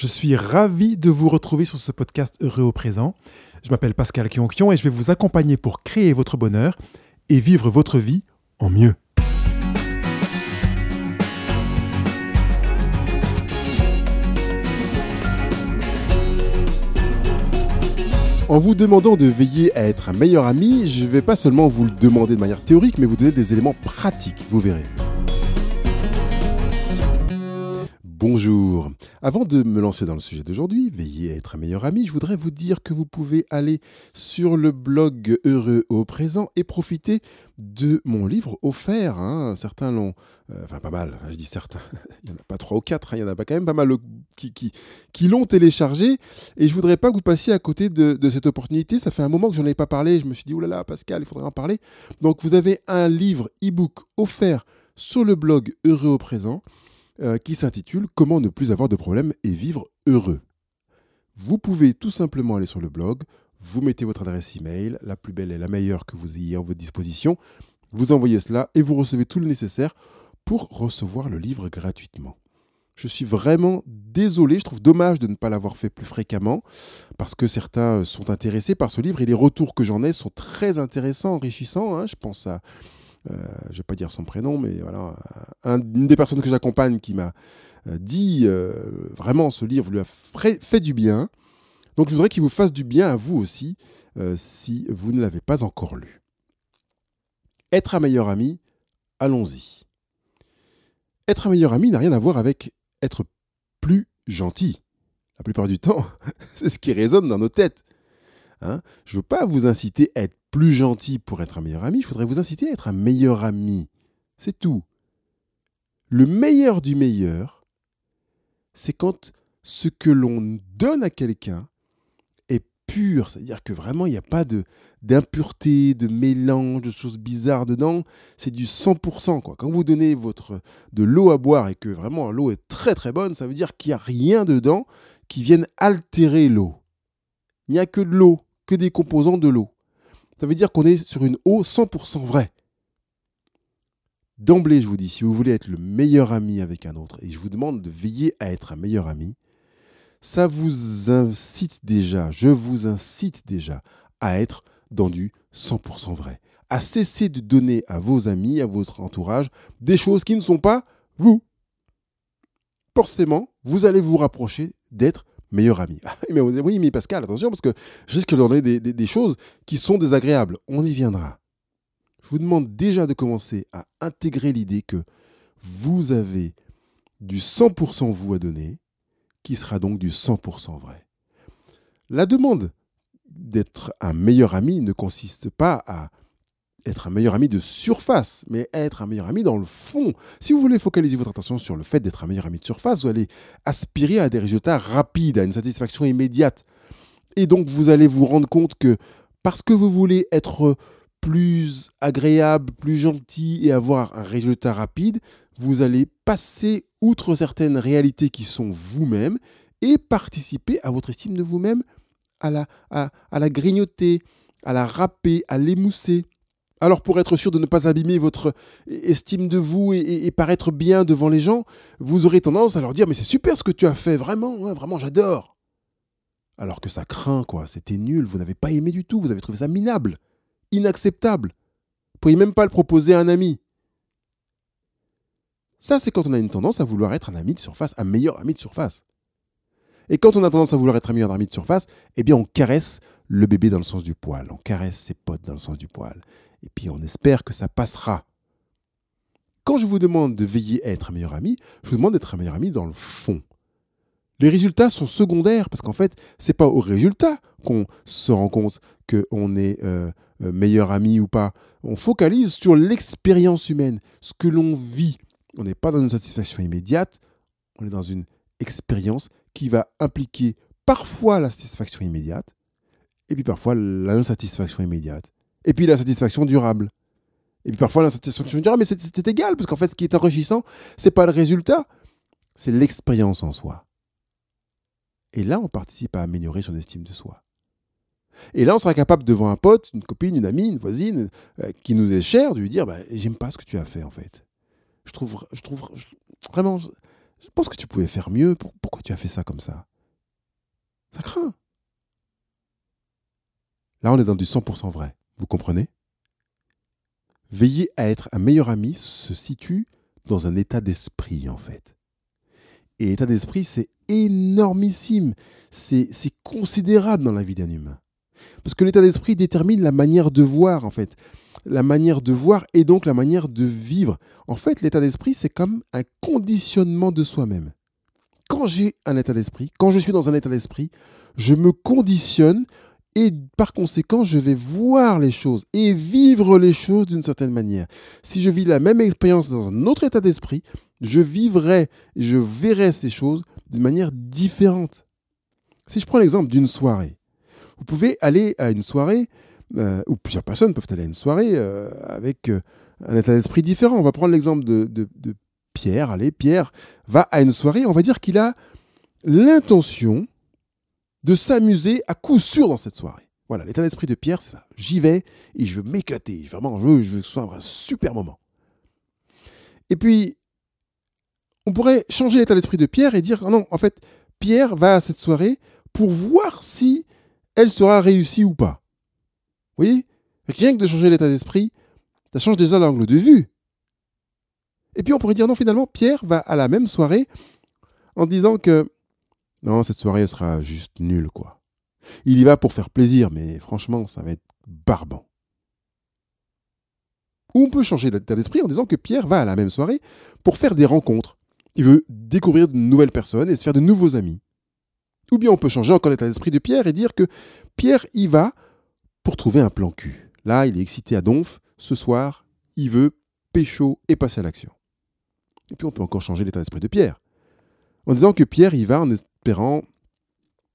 Je suis ravi de vous retrouver sur ce podcast Heureux au présent. Je m'appelle Pascal Kionkion et je vais vous accompagner pour créer votre bonheur et vivre votre vie en mieux. En vous demandant de veiller à être un meilleur ami, je ne vais pas seulement vous le demander de manière théorique, mais vous donner des éléments pratiques, vous verrez. Bonjour. Avant de me lancer dans le sujet d'aujourd'hui, veillez à être un meilleur ami, je voudrais vous dire que vous pouvez aller sur le blog Heureux au présent et profiter de mon livre offert. Hein. Certains l'ont, euh, enfin pas mal, je dis certains, il n'y en a pas trois ou quatre, hein. il y en a pas quand même pas mal qui, qui, l'ont téléchargé. Et je voudrais pas que vous passiez à côté de, cette opportunité. Ça fait un moment que j'en ai pas parlé. Je me suis dit, là, Pascal, il faudrait en parler. Donc vous avez un livre e-book offert sur le blog Heureux au présent. Euh, qui s'intitule Comment ne plus avoir de problème et vivre heureux. Vous pouvez tout simplement aller sur le blog, vous mettez votre adresse email, la plus belle et la meilleure que vous ayez en votre disposition, vous envoyez cela et vous recevez tout le nécessaire pour recevoir le livre gratuitement. Je suis vraiment désolé, je trouve dommage de ne pas l'avoir fait plus fréquemment, parce que certains sont intéressés par ce livre et les retours que j'en ai sont très intéressants, enrichissants. Hein. Je pense à je ne vais pas dire son prénom, mais voilà, une des personnes que j'accompagne qui m'a euh, dit euh, vraiment ce livre lui a fait du bien. Donc je voudrais qu'il vous fasse du bien à vous aussi si vous ne l'avez pas encore lu. Être un meilleur ami, allons-y. Être un meilleur ami n'a rien à voir avec être plus gentil. La plupart du temps, c'est ce qui résonne dans nos têtes. Hein je ne veux pas vous inciter à être plus gentil pour être un meilleur ami, je voudrais vous inciter à être un meilleur ami. C'est tout. Le meilleur du meilleur, c'est quand ce que l'on donne à quelqu'un est pur, c'est-à-dire que vraiment il n'y a pas d'impureté, de mélange, de choses bizarres dedans, c'est du 100%. Quoi. Quand vous donnez votre, de l'eau à boire et que vraiment l'eau est très très bonne, ça veut dire qu'il n'y a rien dedans qui vienne altérer l'eau. Il n'y a que de l'eau, que des composants de l'eau ça veut dire qu'on est sur une eau 100% vraie. D'emblée, je vous dis, si vous voulez être le meilleur ami avec un autre, et je vous demande de veiller à être un meilleur ami, ça vous incite déjà, je vous incite déjà à être dans du 100% vrai, à cesser de donner à vos amis, à votre entourage, des choses qui ne sont pas vous. Forcément, vous allez vous rapprocher d'être meilleur ami. mais oui, mais Pascal, attention, parce que je risque de donner des, des, choses qui sont désagréables. On y viendra. Je vous demande déjà de commencer à intégrer l'idée que vous avez du 100% vous à donner, qui sera donc du 100% vrai. La demande d'être un meilleur ami ne consiste pas à être un meilleur ami de surface, mais être un meilleur ami dans le fond. Si vous voulez focaliser votre attention sur le fait d'être un meilleur ami de surface, vous allez aspirer à des résultats rapides, à une satisfaction immédiate. Et donc vous allez vous rendre compte que parce que vous voulez être plus agréable, plus gentil et avoir un résultat rapide, vous allez passer outre certaines réalités qui sont vous-même et participer à votre estime de vous-même, à la, à, la grignoter, à la râper, à l'émousser. Alors pour être sûr de ne pas abîmer votre estime de vous et, paraître bien devant les gens, vous aurez tendance à leur dire mais c'est super ce que tu as fait, vraiment, vraiment j'adore. Alors que ça craint quoi, c'était nul, vous n'avez pas aimé du tout, vous avez trouvé ça minable, inacceptable. Vous ne pourriez même pas le proposer à un ami. Ça c'est quand on a une tendance à vouloir être un ami de surface, un meilleur ami de surface. Et quand on a tendance à vouloir être un meilleur ami de surface, eh bien on caresse le bébé dans le sens du poil, on caresse ses potes dans le sens du poil. Et puis on espère que ça passera. Quand je vous demande de veiller à être un meilleur ami, je vous demande d'être un meilleur ami dans le fond. Les résultats sont secondaires parce qu'en fait, c'est pas au résultat qu'on se rend compte qu'on est euh, euh, meilleur ami ou pas. On focalise sur l'expérience humaine, ce que l'on vit. On n'est pas dans une satisfaction immédiate, on est dans une expérience qui va impliquer parfois la satisfaction immédiate et puis parfois l'insatisfaction immédiate et puis la satisfaction durable. Et puis parfois la satisfaction durable, mais c'est égal, parce qu'en fait, ce qui est enrichissant, c'est pas le résultat, c'est l'expérience en soi. Et là, on participe à améliorer son estime de soi. Et là, on sera capable devant un pote, une copine, une amie, une voisine, euh, qui nous est chère, de lui dire bah, J'aime pas ce que tu as fait, en fait. Je trouve, je trouve vraiment, Je pense que tu pouvais faire mieux. Pourquoi tu as fait ça comme ça? Ça craint. Là, on est dans du 100% vrai. Vous comprenez? Veiller à être un meilleur ami se situe dans un état d'esprit, en fait. Et état d'esprit, c'est énormissime. C'est considérable dans la vie d'un humain. Parce que l'état d'esprit détermine la manière de voir, en fait. La manière de voir et donc la manière de vivre. En fait, l'état d'esprit, c'est comme un conditionnement de soi-même. Quand j'ai un état d'esprit, quand je suis dans un état d'esprit, je me conditionne et par conséquent, je vais voir les choses et vivre les choses d'une certaine manière. Si je vis la même expérience dans un autre état d'esprit, je vivrai, je verrai ces choses d'une manière différente. Si je prends l'exemple d'une soirée, vous pouvez aller à une soirée, euh, ou plusieurs personnes peuvent aller à une soirée euh, avec euh, un état d'esprit différent. On va prendre l'exemple de, de Pierre. Allez, Pierre va à une soirée, on va dire qu'il a l'intention de s'amuser à coup sûr dans cette soirée. Voilà, l'état d'esprit de Pierre, c'est ça. J'y vais et je veux m'éclater. Vraiment, je veux, je veux que ce soit un super moment. Et puis, on pourrait changer l'état d'esprit de Pierre et dire non, en fait, Pierre va à cette soirée pour voir si elle sera réussie ou pas. Vous voyez? Rien que de changer l'état d'esprit, ça change déjà l'angle de vue. Et puis on pourrait dire non, finalement, Pierre va à la même soirée en disant que non, cette soirée sera juste nulle, quoi. Il y va pour faire plaisir, mais franchement, ça va être barbant. Ou on peut changer d'état d'esprit en disant que Pierre va à la même soirée pour faire des rencontres. Il veut découvrir de nouvelles personnes et se faire de nouveaux amis. Ou bien on peut changer encore l'état d'esprit de Pierre et dire que Pierre y va pour trouver un plan cul. Là, il est excité à donf. Ce soir, il veut pécho et passer à l'action. Et puis on peut encore changer l'état d'esprit de Pierre en disant que Pierre y va en espérant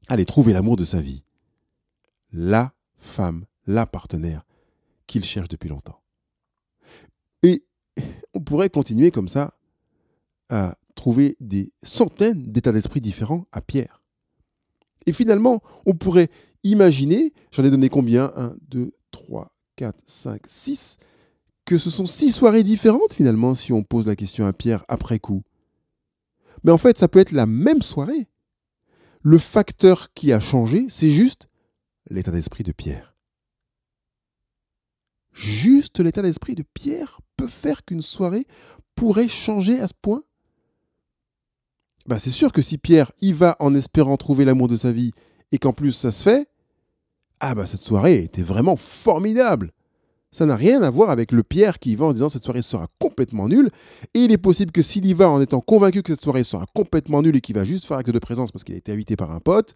aller trouver l'amour de sa vie. La femme, la partenaire qu'il cherche depuis longtemps. Et on pourrait continuer comme ça à trouver des centaines d'états d'esprit différents à Pierre. Et finalement, on pourrait imaginer, j'en ai donné combien 1, 2, 3, 4, 5, 6, que ce sont six soirées différentes finalement si on pose la question à Pierre après coup. Mais en fait, ça peut être la même soirée. Le facteur qui a changé, c'est juste l'état d'esprit de Pierre. Juste l'état d'esprit de Pierre peut faire qu'une soirée pourrait changer à ce point? Bah C'est sûr que si Pierre y va en espérant trouver l'amour de sa vie et qu'en plus ça se fait, ah bah cette soirée était vraiment formidable ça n'a rien à voir avec le Pierre qui y va en disant cette soirée sera complètement nulle. Et il est possible que s'il y va en étant convaincu que cette soirée sera complètement nulle et qu'il va juste faire acte de présence parce qu'il a été invité par un pote,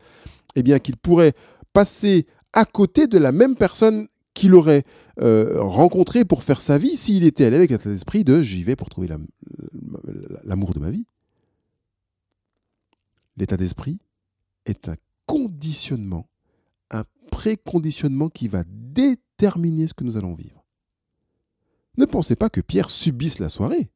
eh bien qu'il pourrait passer à côté de la même personne qu'il aurait euh, rencontré pour faire sa vie s'il était allé avec l'état d'esprit de j'y vais pour trouver l'amour de ma vie. L'état d'esprit est un conditionnement, un préconditionnement qui va terminer ce que nous allons vivre. Ne pensez pas que Pierre subisse la soirée.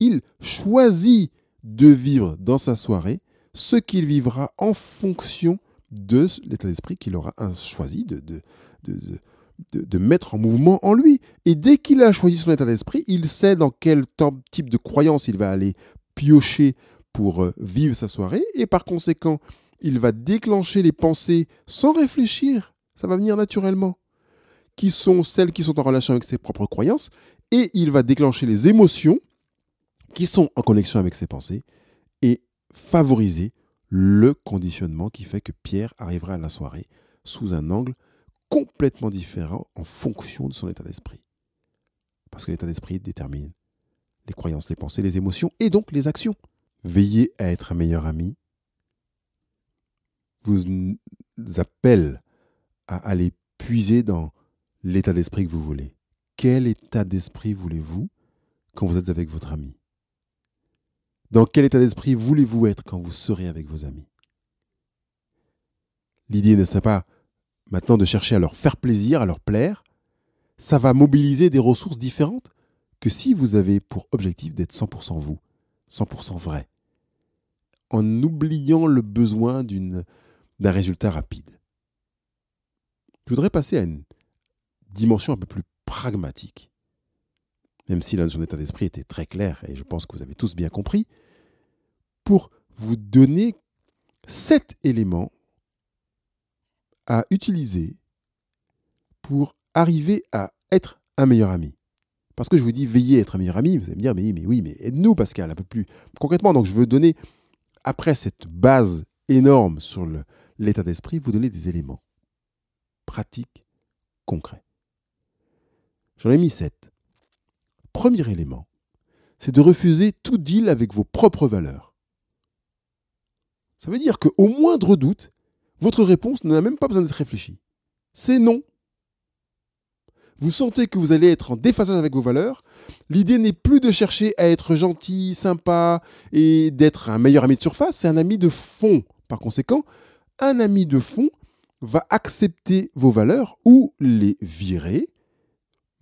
Il choisit de vivre dans sa soirée ce qu'il vivra en fonction de l'état d'esprit qu'il aura choisi de, mettre en mouvement en lui. Et dès qu'il a choisi son état d'esprit, il sait dans quel type de croyance il va aller piocher pour euh, vivre sa soirée. Et par conséquent, il va déclencher les pensées sans réfléchir ça va venir naturellement, qui sont celles qui sont en relation avec ses propres croyances, et il va déclencher les émotions qui sont en connexion avec ses pensées, et favoriser le conditionnement qui fait que Pierre arrivera à la soirée sous un angle complètement différent en fonction de son état d'esprit. Parce que l'état d'esprit détermine les croyances, les pensées, les émotions et donc les actions. Veillez à être un meilleur ami vous appelle à aller puiser dans l'état d'esprit que vous voulez. Quel état d'esprit voulez-vous quand vous êtes avec votre ami? Dans quel état d'esprit voulez-vous être quand vous serez avec vos amis? L'idée ne serait pas maintenant de chercher à leur faire plaisir, à leur plaire. Ça va mobiliser des ressources différentes que si vous avez pour objectif d'être 100% vous, 100% vrai, en oubliant le besoin d'un résultat rapide. Je voudrais passer à une dimension un peu plus pragmatique. même si la notion d'état d'esprit était très claire et je pense que vous avez tous bien compris, pour vous donner sept éléments à utiliser pour arriver à être un meilleur ami. Parce que je vous dis veillez à être un meilleur ami, vous allez me dire mais, mais oui, mais aide-nous Pascal, un peu plus concrètement. Donc je veux donner, après cette base énorme sur l'état d'esprit, vous donner des éléments pratiques, concrets. J'en ai mis sept. Premier élément, c'est de refuser tout deal avec vos propres valeurs. Ça veut dire qu'au moindre doute, votre réponse n'a même pas besoin d'être réfléchie. C'est non. Vous sentez que vous allez être en déphasage avec vos valeurs. L'idée n'est plus de chercher à être gentil, sympa et d'être un meilleur ami de surface, c'est un ami de fond. Par conséquent, un ami de fond va accepter vos valeurs ou les virer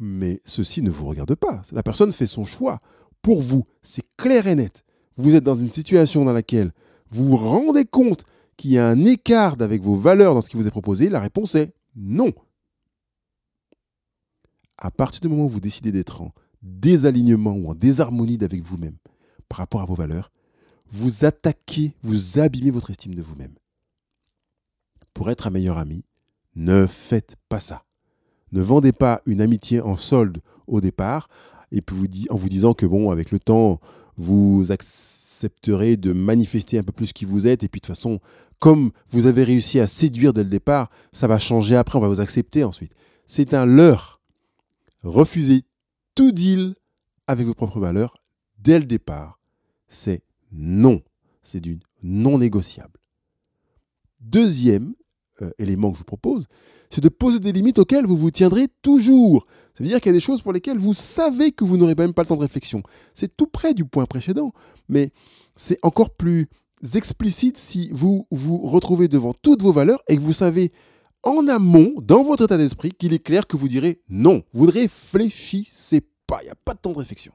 mais ceci ne vous regarde pas. La personne fait son choix pour vous. C'est clair et net. Vous êtes dans une situation dans laquelle vous vous rendez compte qu'il y a un écart avec vos valeurs dans ce qui vous est proposé. La réponse est non. À partir du moment où vous décidez d'être en désalignement ou en désharmonie avec vous-même par rapport à vos valeurs, vous attaquez, vous abîmez votre estime de vous-même. Pour être un meilleur ami, ne faites pas ça. Ne vendez pas une amitié en solde au départ et puis vous en vous disant que bon, avec le temps, vous accepterez de manifester un peu plus qui vous êtes et puis de toute façon, comme vous avez réussi à séduire dès le départ, ça va changer après, on va vous accepter ensuite. C'est un leurre. Refusez tout deal avec vos propres valeurs dès le départ. C'est non. C'est du non négociable. Deuxième euh, élément que je vous propose, c'est de poser des limites auxquelles vous vous tiendrez toujours. Ça veut dire qu'il y a des choses pour lesquelles vous savez que vous n'aurez même pas le temps de réflexion. C'est tout près du point précédent, mais c'est encore plus explicite si vous vous retrouvez devant toutes vos valeurs et que vous savez en amont, dans votre état d'esprit, qu'il est clair que vous direz non. Vous ne réfléchissez pas. Il n'y a pas de temps de réflexion.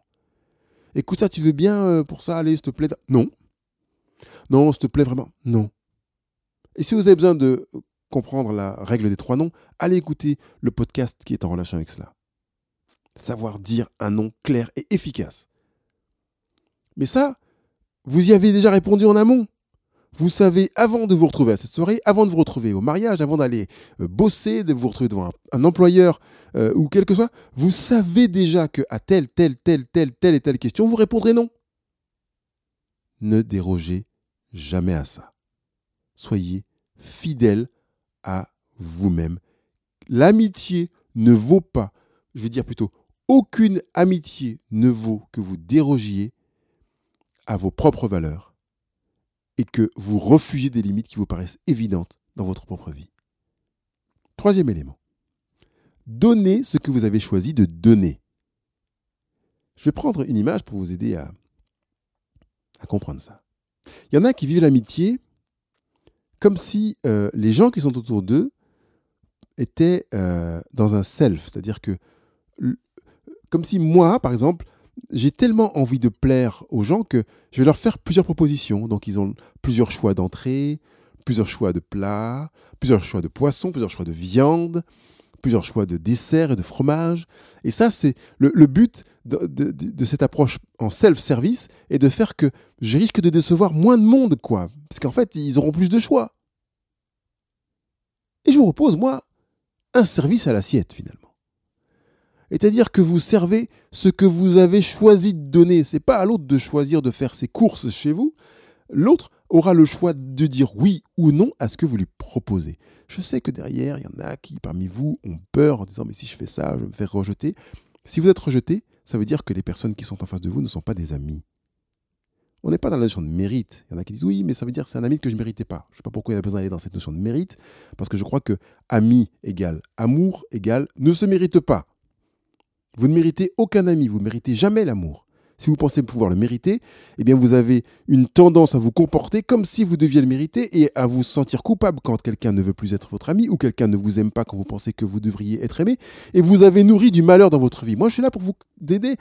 Écoute ça, tu veux bien euh, pour ça Allez, s'il te plaît? Non. Non, s'il te plaît, vraiment. Non. Et si vous avez besoin de comprendre la règle des trois noms, allez écouter le podcast qui est en relation avec cela. Savoir dire un nom clair et efficace. Mais ça, vous y avez déjà répondu en amont. Vous savez, avant de vous retrouver à cette soirée, avant de vous retrouver au mariage, avant d'aller euh, bosser, de vous retrouver devant un, employeur euh, ou quel que soit, vous savez déjà que à telle, telle, telle, telle, telle et telle question, vous répondrez non. Ne dérogez jamais à ça. Soyez fidèle à vous-même. L'amitié ne vaut pas, je vais dire plutôt, aucune amitié ne vaut que vous dérogiez à vos propres valeurs et que vous refugiez des limites qui vous paraissent évidentes dans votre propre vie. Troisième élément. Donnez ce que vous avez choisi de donner. Je vais prendre une image pour vous aider à, à comprendre ça. Il y en a qui vivent l'amitié comme si euh, les gens qui sont autour d'eux étaient euh, dans un self, c'est-à-dire que, comme si moi, par exemple, j'ai tellement envie de plaire aux gens que je vais leur faire plusieurs propositions. Donc ils ont plusieurs choix d'entrée, plusieurs choix de plats, plusieurs choix de poissons, plusieurs choix de viande, plusieurs choix de desserts et de fromage. Et ça, c'est le, but de, cette approche en self-service et de faire que je risque de décevoir moins de monde, quoi. Parce qu'en fait, ils auront plus de choix. Et je vous propose, moi, un service à l'assiette, finalement. C'est-à-dire que vous servez ce que vous avez choisi de donner. C'est pas à l'autre de choisir de faire ses courses chez vous. L'autre aura le choix de dire oui ou non à ce que vous lui proposez. Je sais que derrière, il y en a qui, parmi vous, ont peur en disant mais si je fais ça, je vais me faire rejeter. Si vous êtes rejeté, ça veut dire que les personnes qui sont en face de vous ne sont pas des amis. On n'est pas dans la notion de mérite. Il y en a qui disent oui, mais ça veut dire que c'est un ami que je ne méritais pas. Je ne sais pas pourquoi il y a besoin d'aller dans cette notion de mérite, parce que je crois que ami égale amour égale ne se mérite pas. Vous ne méritez aucun ami, vous ne méritez jamais l'amour si vous pensez pouvoir le mériter, eh bien vous avez une tendance à vous comporter comme si vous deviez le mériter et à vous sentir coupable quand quelqu'un ne veut plus être votre ami ou quelqu'un ne vous aime pas quand vous pensez que vous devriez être aimé et vous avez nourri du malheur dans votre vie. Moi, je suis là pour vous aider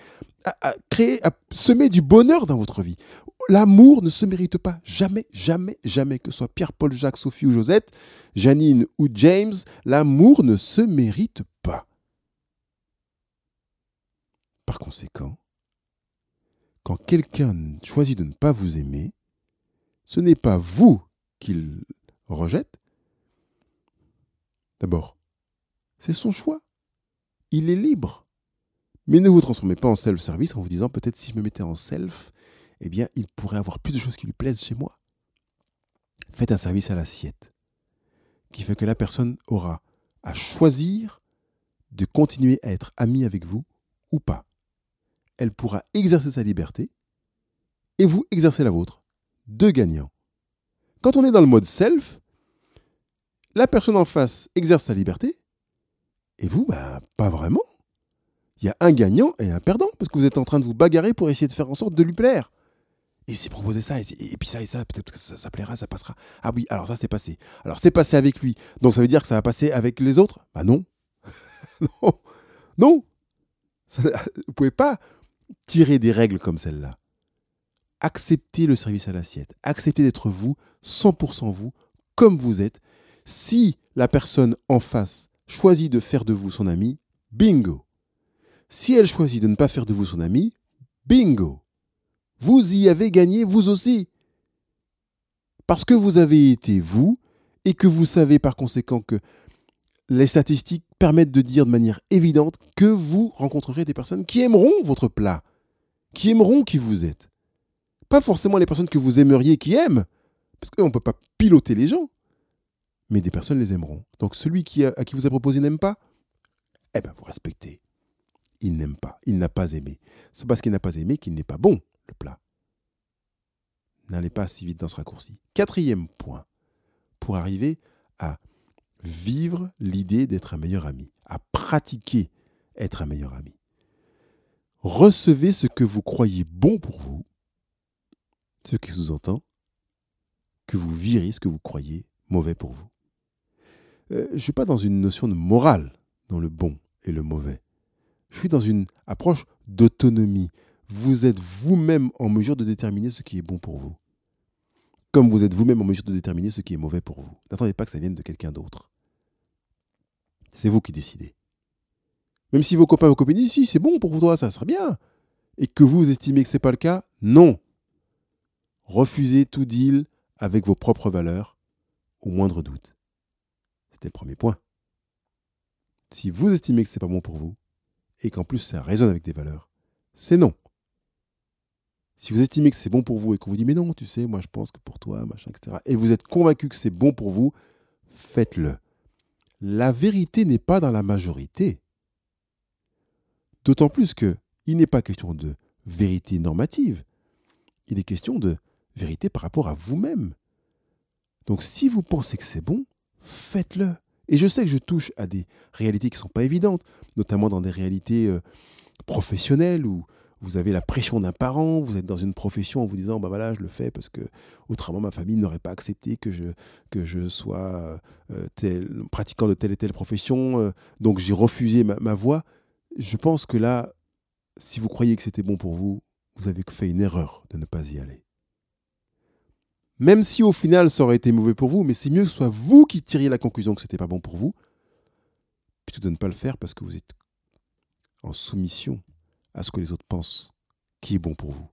à, créer, à semer du bonheur dans votre vie. L'amour ne se mérite pas. Jamais, jamais, jamais, que ce soit Pierre, Paul, Jacques, Sophie ou Josette, Janine ou James, l'amour ne se mérite pas. par conséquent, quand quelqu'un choisit de ne pas vous aimer, ce n'est pas vous qu'il rejette. D'abord, c'est son choix. Il est libre. Mais ne vous transformez pas en self-service en vous disant peut-être si je me mettais en self, eh bien, il pourrait avoir plus de choses qui lui plaisent chez moi. Faites un service à l'assiette qui fait que la personne aura à choisir de continuer à être amie avec vous ou pas. Elle pourra exercer sa liberté et vous exercer la vôtre. Deux gagnants. Quand on est dans le mode self, la personne en face exerce sa liberté et vous, ben, pas vraiment. Il y a un gagnant et un perdant parce que vous êtes en train de vous bagarrer pour essayer de faire en sorte de lui plaire. Et c'est proposé ça, et, puis ça et ça, peut-être que ça, ça, plaira, ça passera. Ah oui, alors ça c'est passé. Alors c'est passé avec lui. Donc ça veut dire que ça va passer avec les autres? Bah non. non. Non. vous ne pouvez pas tirer des règles comme celle-là. Acceptez le service à l'assiette. Acceptez d'être vous, 100% vous, comme vous êtes. Si la personne en face choisit de faire de vous son ami, bingo. Si elle choisit de ne pas faire de vous son ami, bingo. Vous y avez gagné vous aussi. Parce que vous avez été vous et que vous savez par conséquent que les statistiques permettent de dire de manière évidente que vous rencontrerez des personnes qui aimeront votre plat, qui aimeront qui vous êtes. Pas forcément les personnes que vous aimeriez qui aiment, parce qu'on ne peut pas piloter les gens, mais des personnes les aimeront. Donc celui à qui vous a proposé n'aime pas, eh bien vous respectez. Il n'aime pas, il n'a pas aimé. C'est parce qu'il n'a pas aimé qu'il n'est pas bon le plat. N'allez pas si vite dans ce raccourci. Quatrième point, pour arriver à vivre l'idée d'être un meilleur ami, à pratiquer être un meilleur ami. Recevez ce que vous croyez bon pour vous, ce qui sous-entend que vous virez ce que vous croyez mauvais pour vous. Euh, je ne suis pas dans une notion de morale dans le bon et le mauvais. Je suis dans une approche d'autonomie, vous êtes vous-même en mesure de déterminer ce qui est bon pour vous. Comme vous êtes vous-même en mesure de déterminer ce qui est mauvais pour vous. N'attendez pas que ça vienne de quelqu'un d'autre. C'est vous qui décidez. Même si vos copains, vos copines disent si c'est bon pour toi, ça serait bien. Et que vous estimez que ce n'est pas le cas, non. Refusez tout deal avec vos propres valeurs, au moindre doute. C'était le premier point. Si vous estimez que ce n'est pas bon pour vous, et qu'en plus ça résonne avec des valeurs, c'est non. Si vous estimez que c'est bon pour vous et qu'on vous dit mais non, tu sais, moi je pense que pour toi, machin, etc. Et vous êtes convaincu que c'est bon pour vous, faites-le. La vérité n'est pas dans la majorité. D'autant plus que il n'est pas question de vérité normative. Il est question de vérité par rapport à vous-même. Donc si vous pensez que c'est bon, faites-le. Et je sais que je touche à des réalités qui ne sont pas évidentes, notamment dans des réalités euh, professionnelles où vous avez la pression d'un parent, vous êtes dans une profession en vous disant bah voilà, je le fais parce que autrement ma famille n'aurait pas accepté que je, que je sois euh, tel, pratiquant de telle et telle profession, euh, donc j'ai refusé ma, ma voie. Je pense que là, si vous croyez que c'était bon pour vous, vous avez fait une erreur de ne pas y aller. Même si au final ça aurait été mauvais pour vous, mais c'est mieux que ce soit vous qui tiriez la conclusion que c'était pas bon pour vous, plutôt de ne pas le faire parce que vous êtes en soumission à ce que les autres pensent qui est bon pour vous,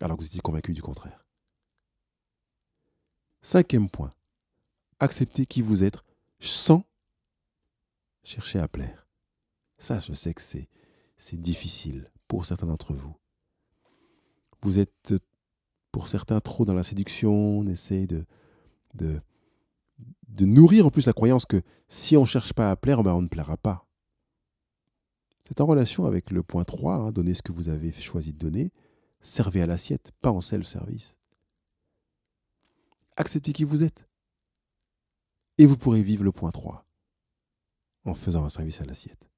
alors que vous étiez convaincu du contraire. Cinquième point, acceptez qui vous êtes sans chercher à plaire. Ça, je sais que c'est, difficile pour certains d'entre vous. Vous êtes, pour certains, trop dans la séduction, on essaye de nourrir en plus la croyance que si on ne cherche pas à plaire, ben on ne plaira pas. C'est en relation avec le point 3, hein, donnez ce que vous avez choisi de donner, servez à l'assiette, pas en self-service. Acceptez qui vous êtes. Et vous pourrez vivre le point 3 en faisant un service à l'assiette.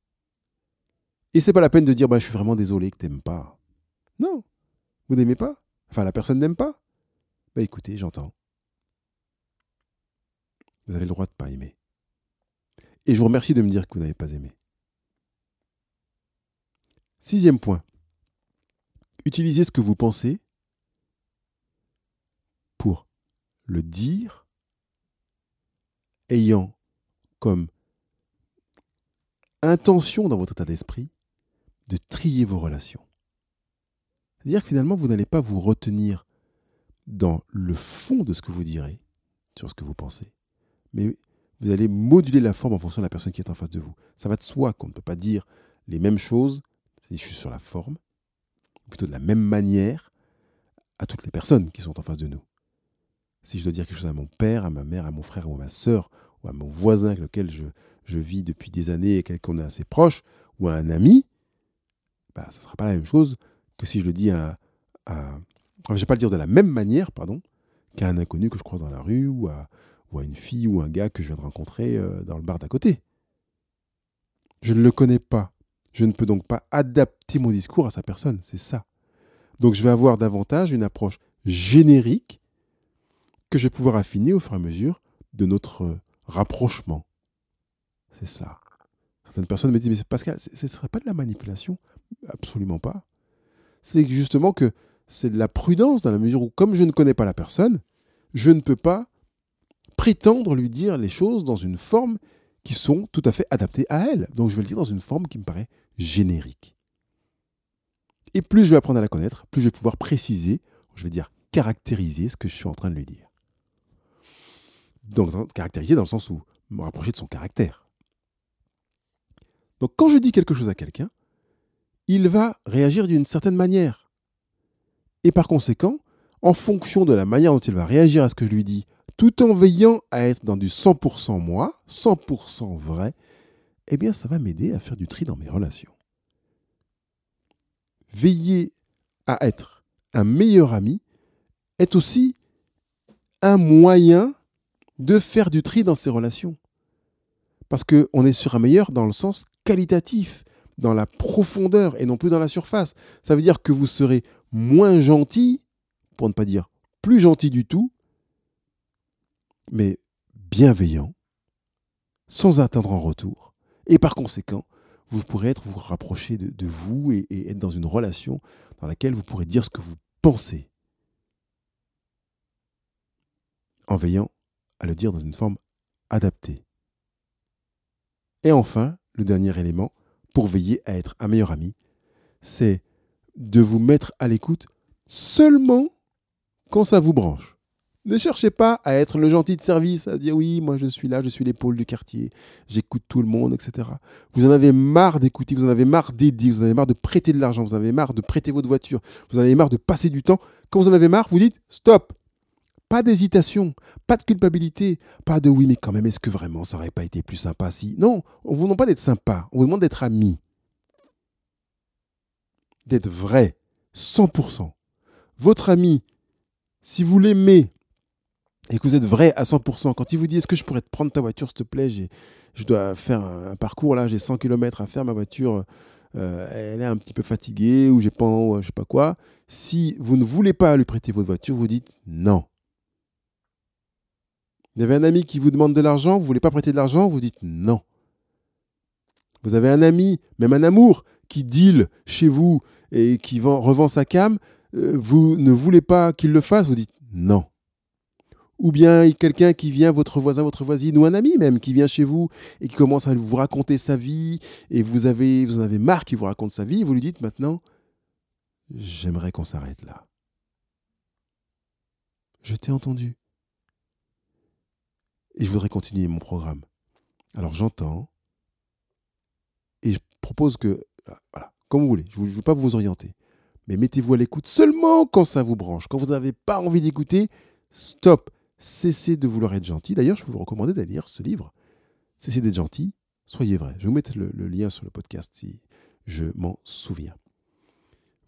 Et c'est pas la peine de dire bah, je suis vraiment désolé que tu n'aimes pas. Non, vous n'aimez pas. Enfin, la personne n'aime pas. Bah écoutez, j'entends. Vous avez le droit de ne pas aimer. Et je vous remercie de me dire que vous n'avez pas aimé. Sixième point. Utilisez ce que vous pensez pour le dire, ayant comme intention dans votre état d'esprit de trier vos relations. C'est-à-dire que finalement, vous n'allez pas vous retenir dans le fond de ce que vous direz, sur ce que vous pensez, mais vous allez moduler la forme en fonction de la personne qui est en face de vous. Ça va de soi qu'on ne peut pas dire les mêmes choses, je suis sur la forme, plutôt de la même manière à toutes les personnes qui sont en face de nous. Si je dois dire quelque chose à mon père, à ma mère, à mon frère ou à ma sœur, ou à mon voisin avec lequel je, je vis depuis des années et qu'on est assez proche, ou à un ami, bah, ça ne sera pas la même chose que si je le dis à, à je ne vais pas le dire de la même manière, pardon, qu'à un inconnu que je croise dans la rue, ou à, ou à une fille ou un gars que je viens de rencontrer euh, dans le bar d'à côté. Je ne le connais pas. Je ne peux donc pas adapter mon discours à sa personne, c'est ça. Donc je vais avoir davantage une approche générique que je vais pouvoir affiner au fur et à mesure de notre rapprochement. C'est ça. Certaines personnes me disent, mais Pascal, ce ne serait pas de la manipulation? Absolument pas. C'est justement que c'est de la prudence dans la mesure où, comme je ne connais pas la personne, je ne peux pas prétendre lui dire les choses dans une forme qui sont tout à fait adaptées à elle. Donc je vais le dire dans une forme qui me paraît générique. Et plus je vais apprendre à la connaître, plus je vais pouvoir préciser, je vais dire caractériser ce que je suis en train de lui dire. Donc caractériser dans le sens où me rapprocher de son caractère. Donc quand je dis quelque chose à quelqu'un, il va réagir d'une certaine manière. Et par conséquent, en fonction de la manière dont il va réagir à ce que je lui dis, tout en veillant à être dans du 100% moi, 100% vrai, eh bien ça va m'aider à faire du tri dans mes relations. Veiller à être un meilleur ami est aussi un moyen de faire du tri dans ses relations. Parce qu'on est sur un meilleur dans le sens qualitatif, dans la profondeur et non plus dans la surface. Ça veut dire que vous serez moins gentil, pour ne pas dire plus gentil du tout, mais bienveillant, sans attendre en retour. Et par conséquent, vous pourrez être vous rapprocher de, vous et, et, être dans une relation dans laquelle vous pourrez dire ce que vous pensez, en veillant à le dire dans une forme adaptée. Et enfin, le dernier élément, pour veiller à être un meilleur ami, c'est de vous mettre à l'écoute seulement quand ça vous branche. Ne cherchez pas à être le gentil de service, à dire oui, moi je suis là, je suis l'épaule du quartier, j'écoute tout le monde, etc. Vous en avez marre d'écouter, vous en avez marre d'aider, vous en avez marre de prêter de l'argent, vous en avez marre de prêter votre voiture, vous en avez marre de passer du temps. Quand vous en avez marre, vous dites stop. Pas d'hésitation, pas de culpabilité, pas de oui, mais quand même, est-ce que vraiment ça aurait pas été plus sympa si? Non, on vous demande pas d'être sympa, on vous demande d'être ami. D'être vrai, 100%. Votre ami, si vous l'aimez, et que vous êtes vrai à 100%, quand il vous dit est-ce que je pourrais te prendre ta voiture s'il te plaît, je dois faire un, parcours là, j'ai 100 km à faire, ma voiture euh, elle est un petit peu fatiguée ou j'ai pas, je sais pas quoi. Si vous ne voulez pas lui prêter votre voiture, vous dites non. Vous avez un ami qui vous demande de l'argent, vous ne voulez pas prêter de l'argent, vous dites non. Vous avez un ami, même un amour, qui deal chez vous et qui revend sa cam, euh, vous ne voulez pas qu'il le fasse, vous dites non ou bien quelqu'un qui vient, votre voisin, votre voisine, ou un ami même, qui vient chez vous et qui commence à vous raconter sa vie, et vous, avez, vous en avez marre qu'il vous raconte sa vie, vous lui dites maintenant, j'aimerais qu'on s'arrête là. Je t'ai entendu. Et je voudrais continuer mon programme. Alors j'entends, et je propose que, voilà, comme vous voulez, je ne veux pas vous orienter, mais mettez-vous à l'écoute seulement quand ça vous branche. Quand vous n'avez pas envie d'écouter, stop Cessez de vouloir être gentil. D'ailleurs, je peux vous recommander d'aller lire ce livre. Cessez d'être gentil, soyez vrai. Je vais vous mettre le, lien sur le podcast si je m'en souviens.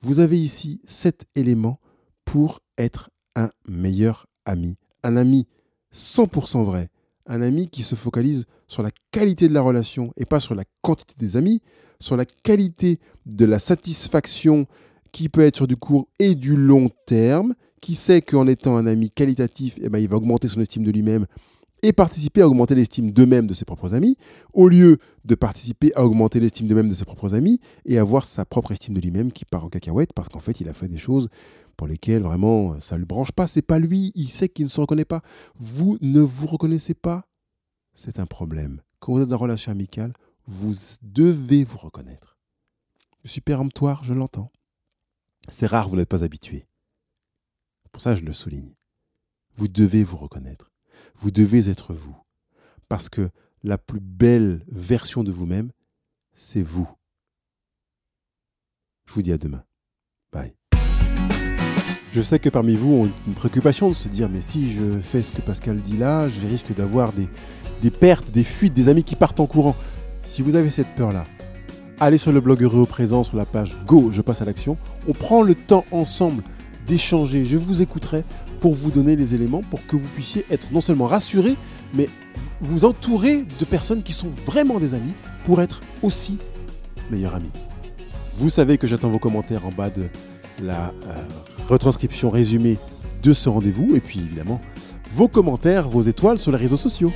Vous avez ici sept éléments pour être un meilleur ami. Un ami 100% vrai. Un ami qui se focalise sur la qualité de la relation et pas sur la quantité des amis, sur la qualité de la satisfaction qui peut être sur du court et du long terme, qui sait qu'en étant un ami qualitatif, eh ben, il va augmenter son estime de lui-même et participer à augmenter l'estime d'eux-mêmes de ses propres amis, au lieu de participer à augmenter l'estime d'eux-mêmes de ses propres amis et avoir sa propre estime de lui-même qui part en cacahuète parce qu'en fait il a fait des choses pour lesquelles vraiment ça ne lui branche pas, c'est pas lui, il sait qu'il ne se reconnaît pas. Vous ne vous reconnaissez pas, c'est un problème. Quand vous êtes dans une relation amicale, vous devez vous reconnaître. Je suis péremptoire, je l'entends. C'est rare, vous n'êtes pas habitué. Pour ça, je le souligne. Vous devez vous reconnaître. Vous devez être vous. Parce que la plus belle version de vous-même, c'est vous. Je vous dis à demain. Bye. Je sais que parmi vous ont une préoccupation de se dire mais si je fais ce que Pascal dit là, je risque d'avoir des, des pertes, des fuites, des amis qui partent en courant. Si vous avez cette peur-là, allez sur le blog Heureux au présent, sur la page Go, je passe à l'action. On prend le temps ensemble d'échanger. Je vous écouterai pour vous donner les éléments pour que vous puissiez être non seulement rassuré, mais vous entourer de personnes qui sont vraiment des amis pour être aussi meilleurs amis. Vous savez que j'attends vos commentaires en bas de la euh, retranscription résumée de ce rendez-vous et puis évidemment vos commentaires, vos étoiles sur les réseaux sociaux.